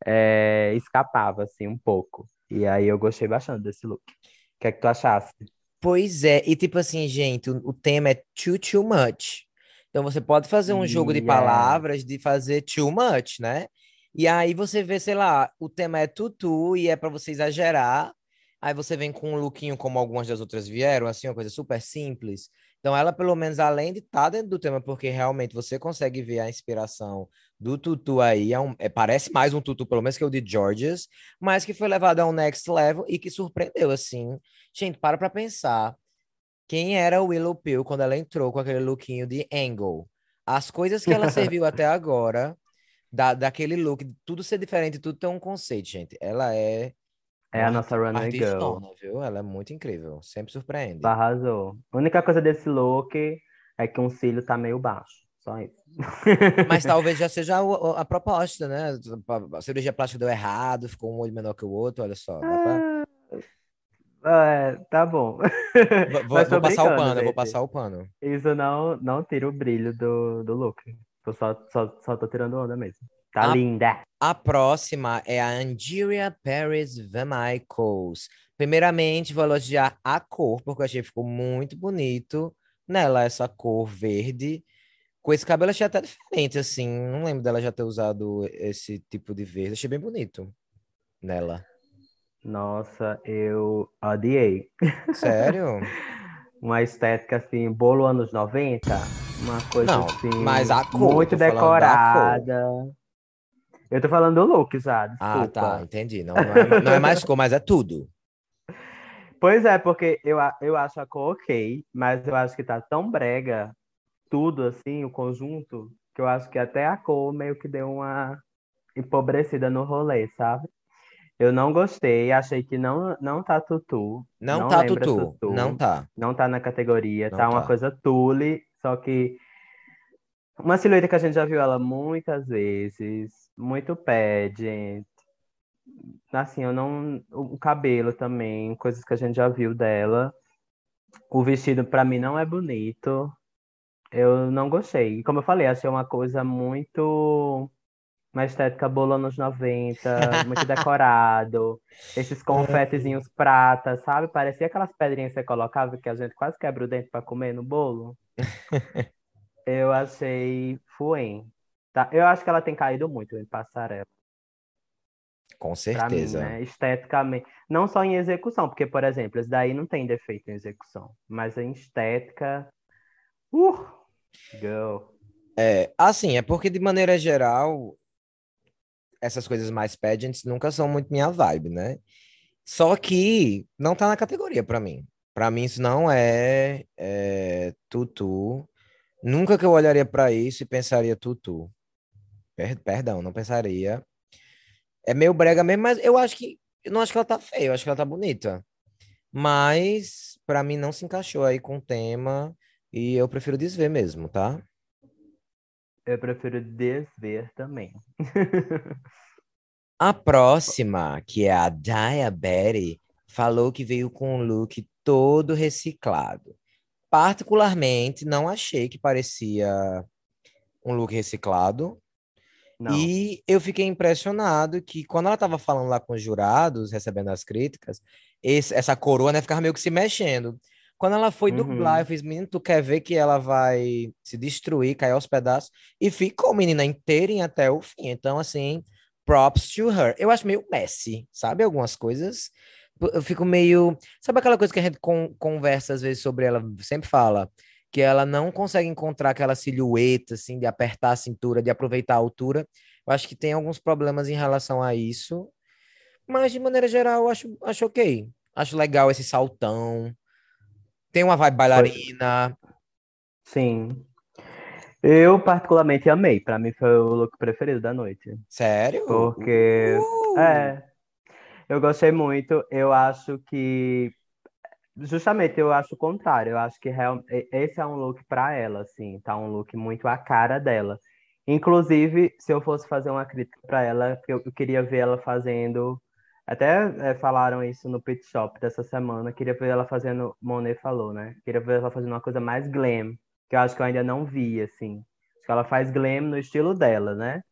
é, escapava, assim, um pouco, e aí eu gostei bastante desse look. O que é que tu achaste? Pois é, e tipo assim, gente, o, o tema é too, too much. Então você pode fazer um jogo de palavras de fazer too much, né? E aí você vê, sei lá, o tema é tutu e é para você exagerar. Aí você vem com um lookinho como algumas das outras vieram, assim, uma coisa super simples. Então ela, pelo menos, além de estar tá dentro do tema, porque realmente você consegue ver a inspiração do tutu aí, é um, é, parece mais um tutu, pelo menos que o de Georges, mas que foi levado a um next level e que surpreendeu, assim. Gente, para pra pensar. Quem era o Willow Pill quando ela entrou com aquele lookinho de Angle? As coisas que ela serviu até agora, da, daquele look, tudo ser diferente, tudo tem um conceito, gente. Ela é. É a nossa runway girl. viu? Ela é muito incrível, sempre surpreende. Arrasou. A única coisa desse look é que um cílio tá meio baixo. Só isso. Mas talvez já seja a, a, proposta, né? A cirurgia plástica deu errado, ficou um olho menor que o outro, olha só. Pra... É, tá bom. Vou, vou passar o pano, eu vou passar o pano. Isso não, não tira o brilho do, do look. Eu só, só, só tô tirando onda mesmo. Tá a, linda. A próxima é a Angeria Paris Vamichaels. Primeiramente, vou elogiar a cor, porque eu achei que ficou muito bonito nela, essa cor verde. Com esse cabelo achei até diferente, assim. Não lembro dela já ter usado esse tipo de verde. Achei bem bonito nela. Nossa, eu odiei. Sério? uma estética assim, bolo anos 90, uma coisa Não, assim, mas a cor, muito decorada. Eu tô falando do look já, desculpa. Ah, tá, entendi. Não, não, é, não é mais cor, mas é tudo. Pois é, porque eu, eu acho a cor ok, mas eu acho que tá tão brega tudo assim, o conjunto, que eu acho que até a cor meio que deu uma empobrecida no rolê, sabe? Eu não gostei, achei que não, não tá tutu. Não, não tá tutu. tutu. Não tá. Não tá na categoria, não tá, tá uma coisa tule, só que uma silhueta que a gente já viu ela muitas vezes, muito pageant. Assim, eu não. O cabelo também, coisas que a gente já viu dela. O vestido, para mim, não é bonito. Eu não gostei. Como eu falei, achei uma coisa muito uma estética bola nos 90, muito decorado, esses confetezinhos prata, sabe? Parecia aquelas pedrinhas que você colocava que a gente quase quebra o dente para comer no bolo. Eu achei fuem. Tá? Eu acho que ela tem caído muito em passarela. Com certeza. Mim, né? Esteticamente. Não só em execução, porque, por exemplo, esse daí não tem defeito em execução, mas em estética. Uh! Go. É, assim, é porque de maneira geral, essas coisas mais pageants nunca são muito minha vibe, né? Só que não tá na categoria para mim. Para mim isso não é, é tutu. Nunca que eu olharia para isso e pensaria tutu. Per perdão, não pensaria. É meio brega mesmo, mas eu acho que eu não acho que ela tá feia, eu acho que ela tá bonita. Mas para mim não se encaixou aí com o tema e eu prefiro desver mesmo, tá? Eu prefiro desver também. a próxima, que é a Diabetes, falou que veio com um look todo reciclado. Particularmente, não achei que parecia um look reciclado. Não. E eu fiquei impressionado que quando ela estava falando lá com os jurados, recebendo as críticas, esse, essa coroa né, ficava meio que se mexendo. Quando ela foi uhum. dublar, eu fiz, menino, tu quer ver que ela vai se destruir, cair aos pedaços? E ficou, menina, inteirinha até o fim. Então, assim, props to her. Eu acho meio messy, sabe? Algumas coisas. Eu fico meio. Sabe aquela coisa que a gente con conversa às vezes sobre ela, sempre fala? Que ela não consegue encontrar aquela silhueta, assim, de apertar a cintura, de aproveitar a altura. Eu acho que tem alguns problemas em relação a isso. Mas, de maneira geral, eu acho, acho ok. Acho legal esse saltão. Tem uma vibe bailarina. Sim. Eu particularmente amei. Para mim foi o look preferido da noite. Sério? Porque uh! é, eu gostei muito. Eu acho que justamente eu acho o contrário. Eu acho que real... esse é um look para ela, assim, tá um look muito a cara dela. Inclusive, se eu fosse fazer uma crítica para ela, eu, eu queria ver ela fazendo até é, falaram isso no pit shop dessa semana. Queria ver ela fazendo, Monet falou, né? Queria ver ela fazendo uma coisa mais glam, que eu acho que eu ainda não vi, assim. Acho que ela faz glam no estilo dela, né?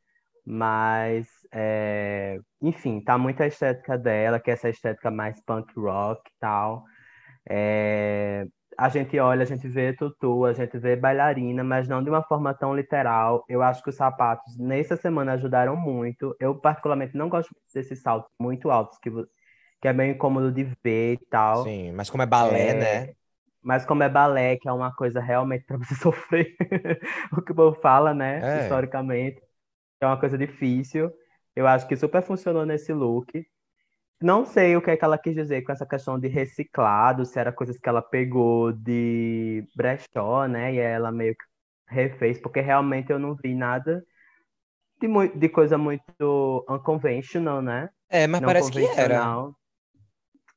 Mas, é... enfim, tá muito a estética dela, que é essa estética mais punk rock e tal. É, a gente olha, a gente vê tutu, a gente vê bailarina, mas não de uma forma tão literal. Eu acho que os sapatos nessa semana ajudaram muito. Eu, particularmente, não gosto desses saltos muito altos, que, que é bem incômodo de ver e tal. Sim, mas como é balé, é... né? Mas como é balé, que é uma coisa realmente para você sofrer, o que o povo fala, né? É. Historicamente, é uma coisa difícil. Eu acho que super funcionou nesse look. Não sei o que é que ela quis dizer com essa questão de reciclado, se era coisas que ela pegou de brechó, né? E ela meio que refez, porque realmente eu não vi nada de, muito, de coisa muito unconventional, né? É, mas não parece que era.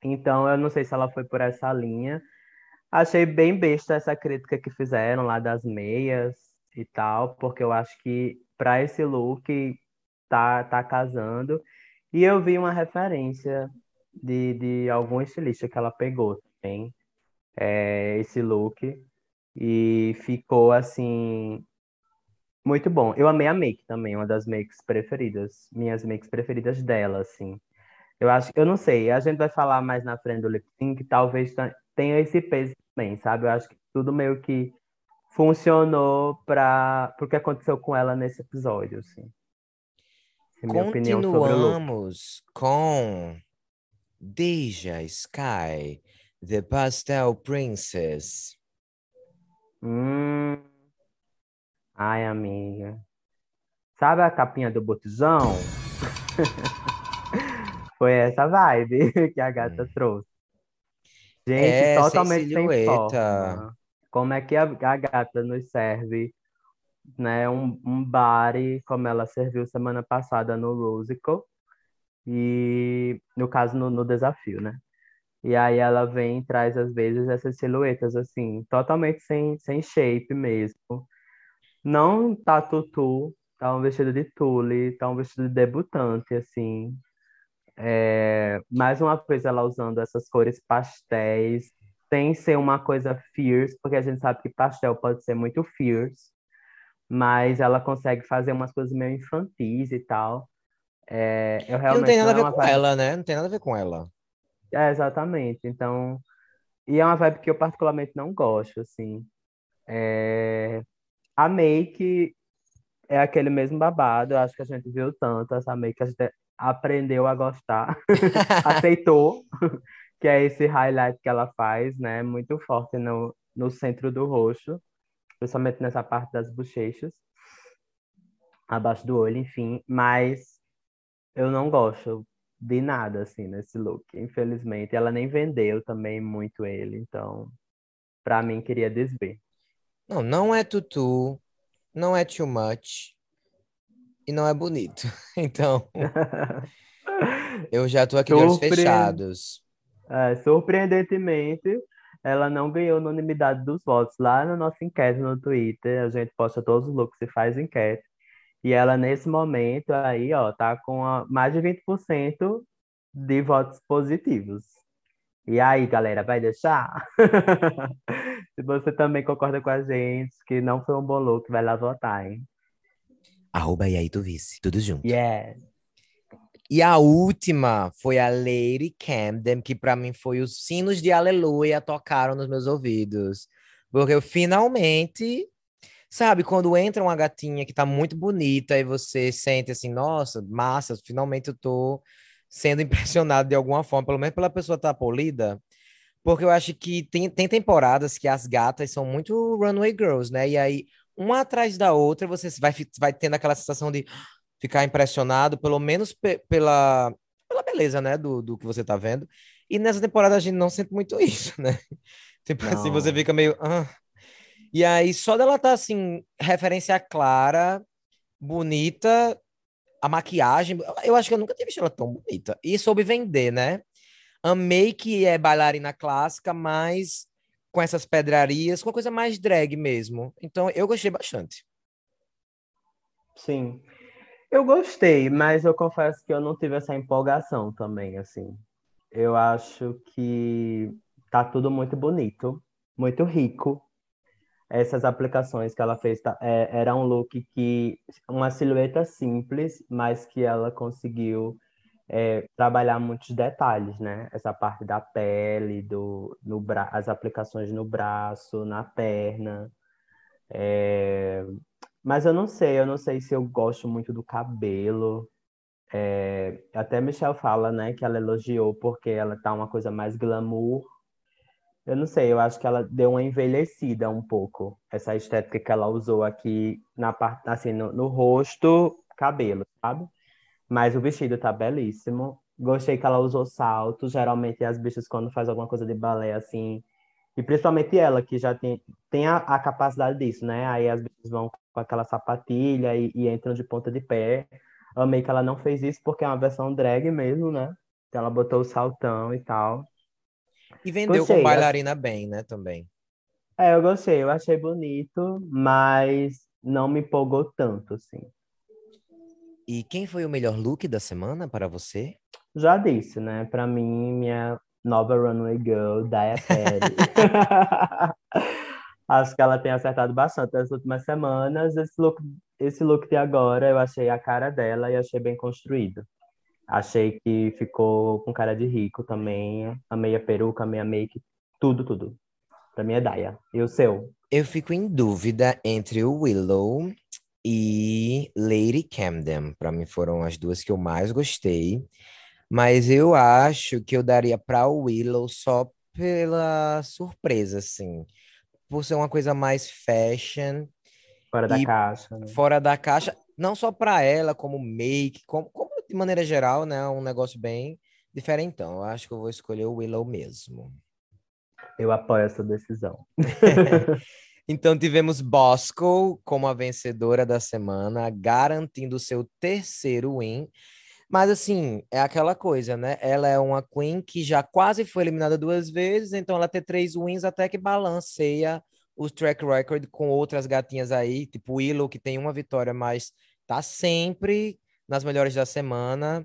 Então, eu não sei se ela foi por essa linha. Achei bem besta essa crítica que fizeram lá das meias e tal, porque eu acho que para esse look tá, tá casando. E eu vi uma referência de, de algum estilista que ela pegou também, é, esse look, e ficou assim. Muito bom. Eu amei a make também, uma das makes preferidas, minhas makes preferidas dela, assim. Eu acho, eu não sei, a gente vai falar mais na frente do lip sync, talvez tenha esse peso também, sabe? Eu acho que tudo meio que funcionou para o que aconteceu com ela nesse episódio, assim. Continuamos com Deja Sky, The Pastel Princess. Hum. Ai, amiga. Sabe a capinha do botijão? Foi essa vibe que a gata hum. trouxe. Gente, é, totalmente sem, sem forma. Como é que a, a gata nos serve né, um, um body, como ela serviu semana passada no Rosical, e no caso no, no desafio, né? E aí ela vem e traz às vezes essas silhuetas assim, totalmente sem, sem shape mesmo. Não tá tutu, tá um vestido de tule, tá um vestido de debutante, assim. É, mais uma vez ela usando essas cores pastéis, sem ser uma coisa fierce, porque a gente sabe que pastel pode ser muito fierce mas ela consegue fazer umas coisas meio infantis e tal. É, eu realmente não tem nada a ver com vibe... ela, né? Não tem nada a ver com ela. É, exatamente. Então, e é uma vibe que eu particularmente não gosto, assim. É... A make é aquele mesmo babado, eu acho que a gente viu tanto essa make, a gente aprendeu a gostar, aceitou, que é esse highlight que ela faz, né? Muito forte no, no centro do rosto principalmente nessa parte das bochechas, abaixo do olho, enfim, mas eu não gosto de nada assim nesse look, infelizmente. Ela nem vendeu também muito ele, então para mim queria desver. Não, não é tutu, não é too much e não é bonito. Então, eu já tô aqui de olhos fechados. É, surpreendentemente, ela não ganhou unanimidade dos votos. Lá na nossa enquete no Twitter, a gente posta todos os looks e faz enquete. E ela, nesse momento, aí, ó, tá com a, mais de 20% de votos positivos. E aí, galera, vai deixar? Se você também concorda com a gente que não foi um bom look, vai lá votar, hein? Arroba e aí tu vice, tudo junto. Yeah. E a última foi a Lady Camden, que para mim foi os sinos de aleluia tocaram nos meus ouvidos. Porque eu finalmente, sabe, quando entra uma gatinha que tá muito bonita e você sente assim, nossa, massa, finalmente eu tô sendo impressionado de alguma forma, pelo menos pela pessoa estar tá polida. Porque eu acho que tem, tem temporadas que as gatas são muito runway girls, né? E aí, uma atrás da outra, você vai, vai tendo aquela sensação de ficar impressionado, pelo menos pe pela, pela beleza, né, do, do que você tá vendo. E nessa temporada a gente não sente muito isso, né? Tipo não. assim, você fica meio. Ah. E aí, só dela tá assim, referência clara, bonita, a maquiagem. Eu acho que eu nunca tinha visto ela tão bonita. E soube vender, né? Amei que é bailarina clássica, mas com essas pedrarias, com a coisa mais drag mesmo. Então, eu gostei bastante. Sim. Eu gostei, mas eu confesso que eu não tive essa empolgação também, assim. Eu acho que tá tudo muito bonito, muito rico. Essas aplicações que ela fez tá, é, era um look que uma silhueta simples, mas que ela conseguiu é, trabalhar muitos detalhes, né? Essa parte da pele, do, no bra as aplicações no braço, na perna. É... Mas eu não sei, eu não sei se eu gosto muito do cabelo. É... Até Michelle fala, né, que ela elogiou porque ela tá uma coisa mais glamour. Eu não sei, eu acho que ela deu uma envelhecida um pouco. Essa estética que ela usou aqui na parte, assim, no, no rosto, cabelo, sabe? Mas o vestido tá belíssimo. Gostei que ela usou salto. Geralmente as bichas, quando faz alguma coisa de balé, assim. E principalmente ela, que já tem, tem a, a capacidade disso, né? Aí as bichas vão com aquela sapatilha e, e, entram de ponta de pé. Amei que ela não fez isso porque é uma versão drag mesmo, né? Então ela botou o saltão e tal. E vendeu gostei, com bailarina bem, né? Também. É, eu gostei, eu achei bonito, mas não me empolgou tanto, assim. E quem foi o melhor look da semana para você? Já disse, né? Para mim, minha nova runway girl, Daya Perry. Acho que ela tem acertado bastante nas últimas semanas. Esse look, esse look de agora, eu achei a cara dela e achei bem construído. Achei que ficou com cara de rico também. Amei a peruca, amei a make, tudo, tudo. Pra mim é Daya. E o seu? Eu fico em dúvida entre o Willow e Lady Camden. Para mim foram as duas que eu mais gostei. Mas eu acho que eu daria para o Willow só pela surpresa, assim. Por ser uma coisa mais fashion. Fora da caixa. Né? Fora da caixa. Não só para ela, como make, como, como de maneira geral, né? Um negócio bem diferentão. Eu acho que eu vou escolher o Willow mesmo. Eu apoio essa decisão. Então tivemos Bosco como a vencedora da semana, garantindo o seu terceiro win. Mas assim, é aquela coisa, né? Ela é uma queen que já quase foi eliminada duas vezes, então ela tem três wins até que balanceia o track record com outras gatinhas aí, tipo Willow, que tem uma vitória, mas tá sempre nas melhores da semana.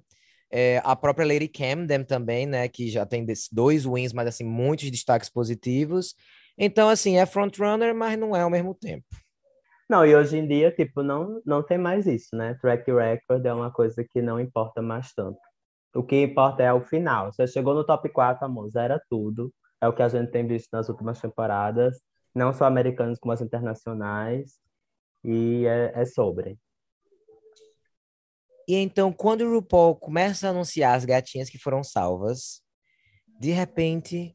É, a própria Lady Camden também, né? Que já tem dois wins, mas assim, muitos destaques positivos. Então, assim, é frontrunner, mas não é ao mesmo tempo. Não, e hoje em dia, tipo, não, não tem mais isso, né? Track record é uma coisa que não importa mais tanto. O que importa é o final. Você chegou no top 4, amor, era tudo. É o que a gente tem visto nas últimas temporadas, não só americanos como as internacionais. E é, é sobre. E então, quando o RuPaul começa a anunciar as gatinhas que foram salvas, de repente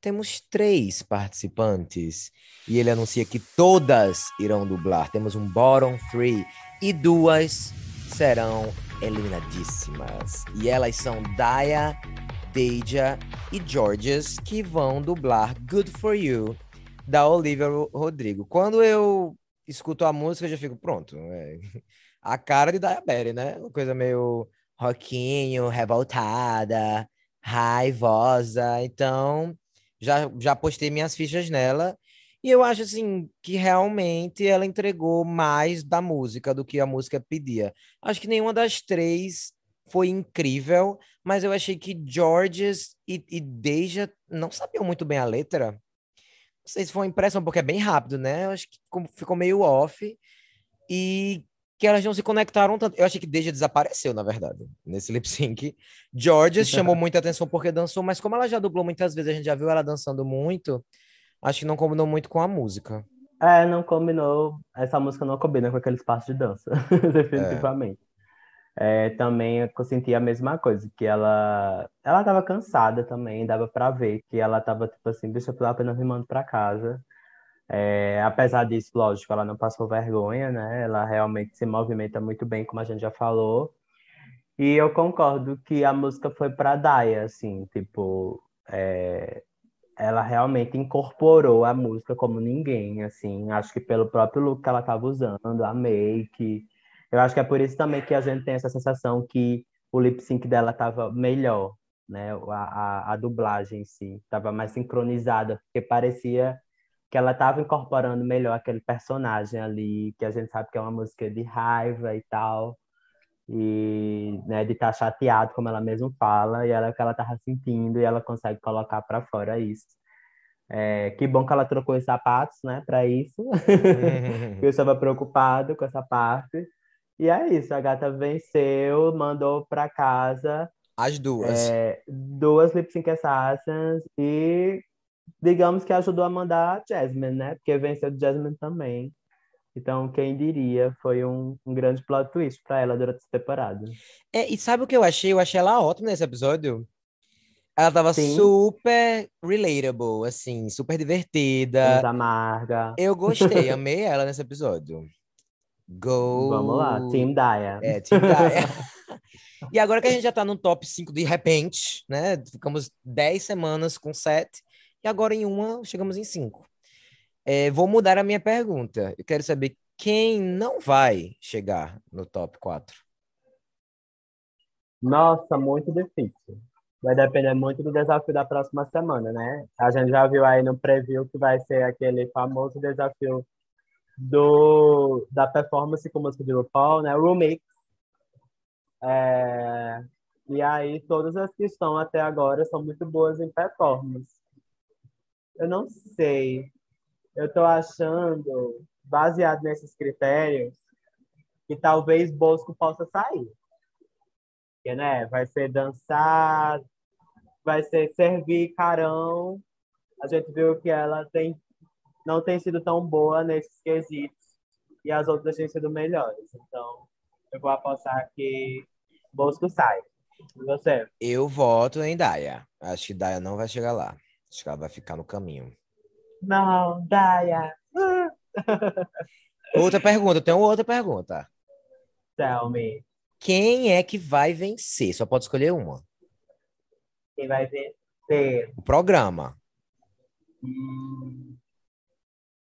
temos três participantes e ele anuncia que todas irão dublar. Temos um bottom three e duas serão eliminadíssimas. E elas são Daya, Deja e Georges que vão dublar Good For You da Olivia Rodrigo. Quando eu escuto a música, eu já fico pronto. É a cara de Daya Berry, né? Uma coisa meio rockinho, revoltada, raivosa. Então, já, já postei minhas fichas nela. E eu acho assim que realmente ela entregou mais da música do que a música pedia. Acho que nenhuma das três foi incrível, mas eu achei que Georges e, e Deja não sabiam muito bem a letra. Não sei se foi impressão, porque é bem rápido, né? Eu acho que ficou meio off. E que elas não se conectaram tanto. Eu achei que Deja desapareceu, na verdade, nesse lip sync. Georgia chamou muita atenção porque dançou, mas como ela já dublou muitas vezes, a gente já viu ela dançando muito, acho que não combinou muito com a música. É, não combinou. Essa música não combina com aquele espaço de dança, definitivamente. É. É, também eu senti a mesma coisa, que ela ela tava cansada também, dava para ver que ela tava tipo assim, deixa eu apenas me mando para casa. É, apesar disso, lógico, ela não passou vergonha, né? Ela realmente se movimenta muito bem, como a gente já falou. E eu concordo que a música foi para Daya, assim, tipo, é, ela realmente incorporou a música como ninguém, assim. Acho que pelo próprio look que ela estava usando, a make. Eu acho que é por isso também que a gente tem essa sensação que o lip sync dela estava melhor, né? A, a, a dublagem em si estava mais sincronizada, porque parecia que ela estava incorporando melhor aquele personagem ali, que a gente sabe que é uma música de raiva e tal, e né, de estar tá chateado, como ela mesma fala, e ela o que ela estava sentindo, e ela consegue colocar para fora isso. É, que bom que ela trocou os sapatos, né, para isso. eu estava preocupado com essa parte. E é isso, a gata venceu, mandou para casa As duas. É, duas Lip Sync Assassins e digamos que ajudou a mandar a Jasmine, né? Porque venceu Jasmine também. Então, quem diria, foi um, um grande plot twist para ela durante essa temporada. É, e sabe o que eu achei? Eu achei ela ótima nesse episódio. Ela tava Sim. super relatable, assim, super divertida. Amarga. Eu gostei, amei ela nesse episódio. Go! Vamos lá, Team Daya. É, Team Daya. e agora que a gente já tá no top 5 de repente, né? Ficamos 10 semanas com 7. E agora em uma, chegamos em 5. É, vou mudar a minha pergunta. Eu quero saber quem não vai chegar no top 4. Nossa, muito difícil. Vai depender muito do desafio da próxima semana, né? A gente já viu aí no preview que vai ser aquele famoso desafio do, da performance com música de RuPaul, né? Remix. É, e aí, todas as que estão até agora são muito boas em performance. Eu não sei eu estou achando, baseado nesses critérios, que talvez Bosco possa sair. Porque, né, vai ser dançar, vai ser servir carão. A gente viu que ela tem, não tem sido tão boa nesses quesitos e as outras têm sido melhores. Então, eu vou apostar que Bosco sai. E você? Eu voto em Daya. Acho que Daya não vai chegar lá. Acho que ela vai ficar no caminho. Não, Daya. Outra pergunta, tem outra pergunta. Tell me. Quem é que vai vencer? Só pode escolher uma. Quem vai vencer? O programa. Hum,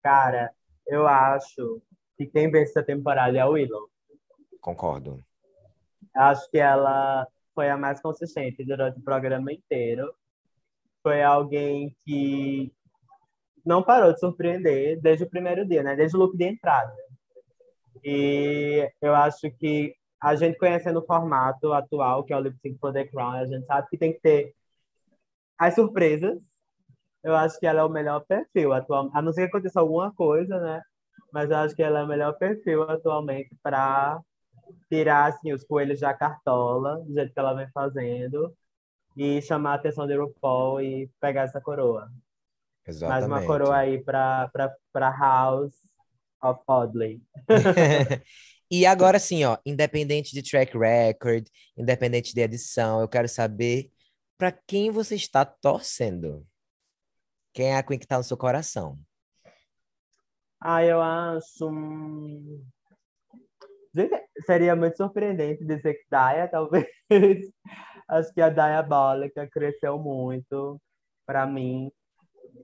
cara, eu acho que quem vence essa temporada é a Willow. Concordo. Acho que ela foi a mais consistente durante o programa inteiro. Foi alguém que não parou de surpreender desde o primeiro dia, né? Desde o look de entrada. E eu acho que a gente conhecendo o formato atual, que é o Lip Sync for the Crown, a gente sabe que tem que ter as surpresas. Eu acho que ela é o melhor perfil atual, a não ser que aconteça alguma coisa, né? Mas eu acho que ela é o melhor perfil atualmente para tirar assim, os coelhos da cartola, do jeito que ela vem fazendo, e chamar a atenção de RuPaul e pegar essa coroa. Exatamente. Mais uma coroa aí para House of Oddly. e agora sim, ó, independente de track record, independente de edição, eu quero saber para quem você está torcendo. Quem é a Queen que está no seu coração? Ah, eu acho. Seria muito surpreendente dizer que Daya, talvez. Acho que a Diabólica cresceu muito para mim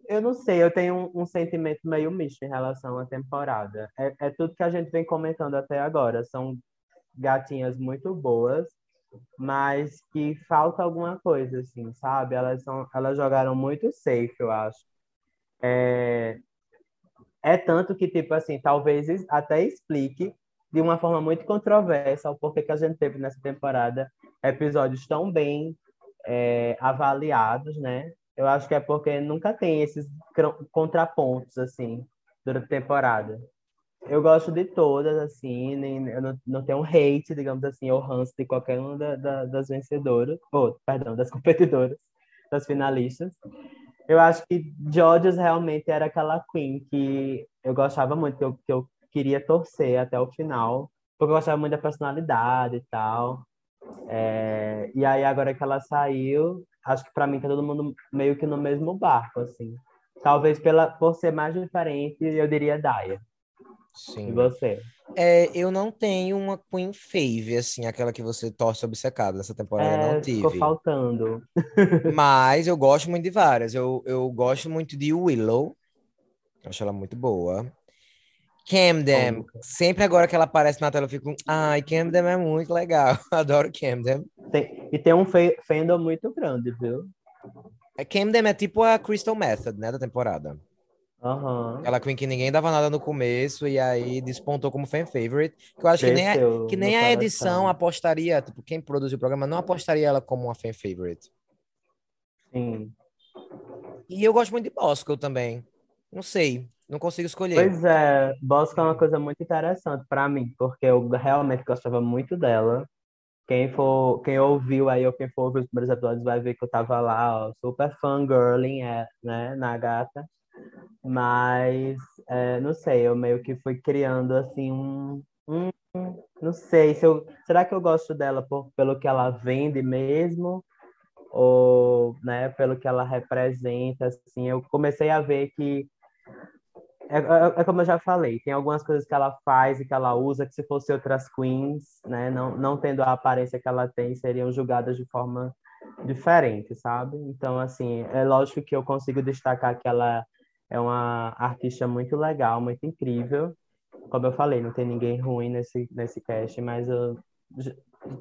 eu não sei, eu tenho um, um, sentimento meio misto em relação à temporada. É, é tudo que a gente vem comentando até agora. São gatinhas muito boas, mas que falta alguma coisa, assim, sabe? Elas, são, elas jogaram muito safe, eu acho. É, é tanto que, tipo assim, talvez até explique de uma forma muito controversa o porquê que a gente teve nessa temporada episódios tão bem é, avaliados, né? Eu acho que é porque nunca tem esses contrapontos, assim, durante a temporada. Eu gosto de todas, assim, nem, eu não, não tenho um hate, digamos assim, ou ranço de qualquer uma da, da, das vencedoras, ou, perdão, das competidoras, das finalistas. Eu acho que Georges realmente era aquela queen que eu gostava muito, que eu, que eu queria torcer até o final, porque eu gostava muito da personalidade e tal. É, e aí, agora que ela saiu, acho que para mim tá todo mundo meio que no mesmo barco, assim. Talvez pela, por ser mais diferente, eu diria Daya. Sim. E você? É, eu não tenho uma Queen Fave, assim, aquela que você torce obcecada nessa temporada, é, não tive. Ficou faltando. Mas eu gosto muito de várias. Eu, eu gosto muito de Willow. Acho ela muito boa. Camden, sempre agora que ela aparece na tela, eu fico, ai, Camden é muito legal, adoro Camden. Tem, e tem um fandom muito grande, viu? É, Camden é tipo a Crystal Method, né, da temporada. Uhum. Aquela Queen que ninguém dava nada no começo e aí despontou como fan favorite. Que eu acho que nem, a, que nem a edição apostaria, tipo, quem produziu o programa não apostaria ela como uma fan favorite. Sim. E eu gosto muito de Bosco também. Não sei. Não consigo escolher. Pois é, Bosco é uma coisa muito interessante para mim, porque eu realmente gostava muito dela. Quem for, quem ouviu aí ou quem for ouvir os primeiros episódios vai ver que eu tava lá, ó, super fangirling, é, né, na gata. Mas, é, não sei, eu meio que fui criando, assim, um, um não sei, se eu, será que eu gosto dela por, pelo que ela vende mesmo? Ou, né, pelo que ela representa, assim, eu comecei a ver que é, é, é, como eu já falei, tem algumas coisas que ela faz e que ela usa que se fosse outras queens, né, não, não tendo a aparência que ela tem, seriam julgadas de forma diferente, sabe? Então, assim, é lógico que eu consigo destacar que ela é uma artista muito legal, muito incrível. Como eu falei, não tem ninguém ruim nesse, nesse cast, mas eu,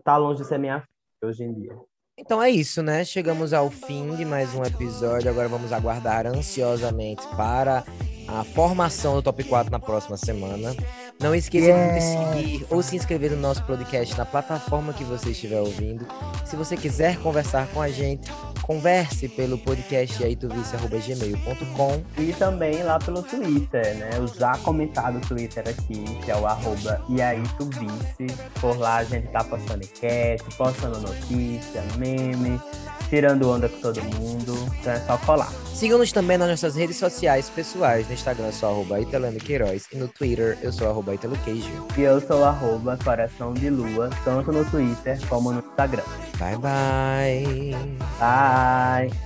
tá longe de ser minha filha hoje em dia. Então é isso, né? Chegamos ao fim de mais um episódio. Agora vamos aguardar ansiosamente para a formação do top 4 na próxima semana. Não esqueça yeah. de seguir ou se inscrever no nosso podcast na plataforma que você estiver ouvindo. Se você quiser conversar com a gente, converse pelo podcast aituvice.gmail.com E também lá pelo Twitter, né? O já comentado Twitter aqui, que é o arroba iaituvice. Por lá a gente tá postando enquete, postando notícia, meme, tirando onda com todo mundo. Então é só colar. Sigam-nos também nas nossas redes sociais pessoais. No Instagram eu sou arroba Italano Queiroz e no Twitter eu sou arroba Italo Queijo. E eu sou arroba Coração de Lua, tanto no Twitter como no Instagram. Bye bye. Bye.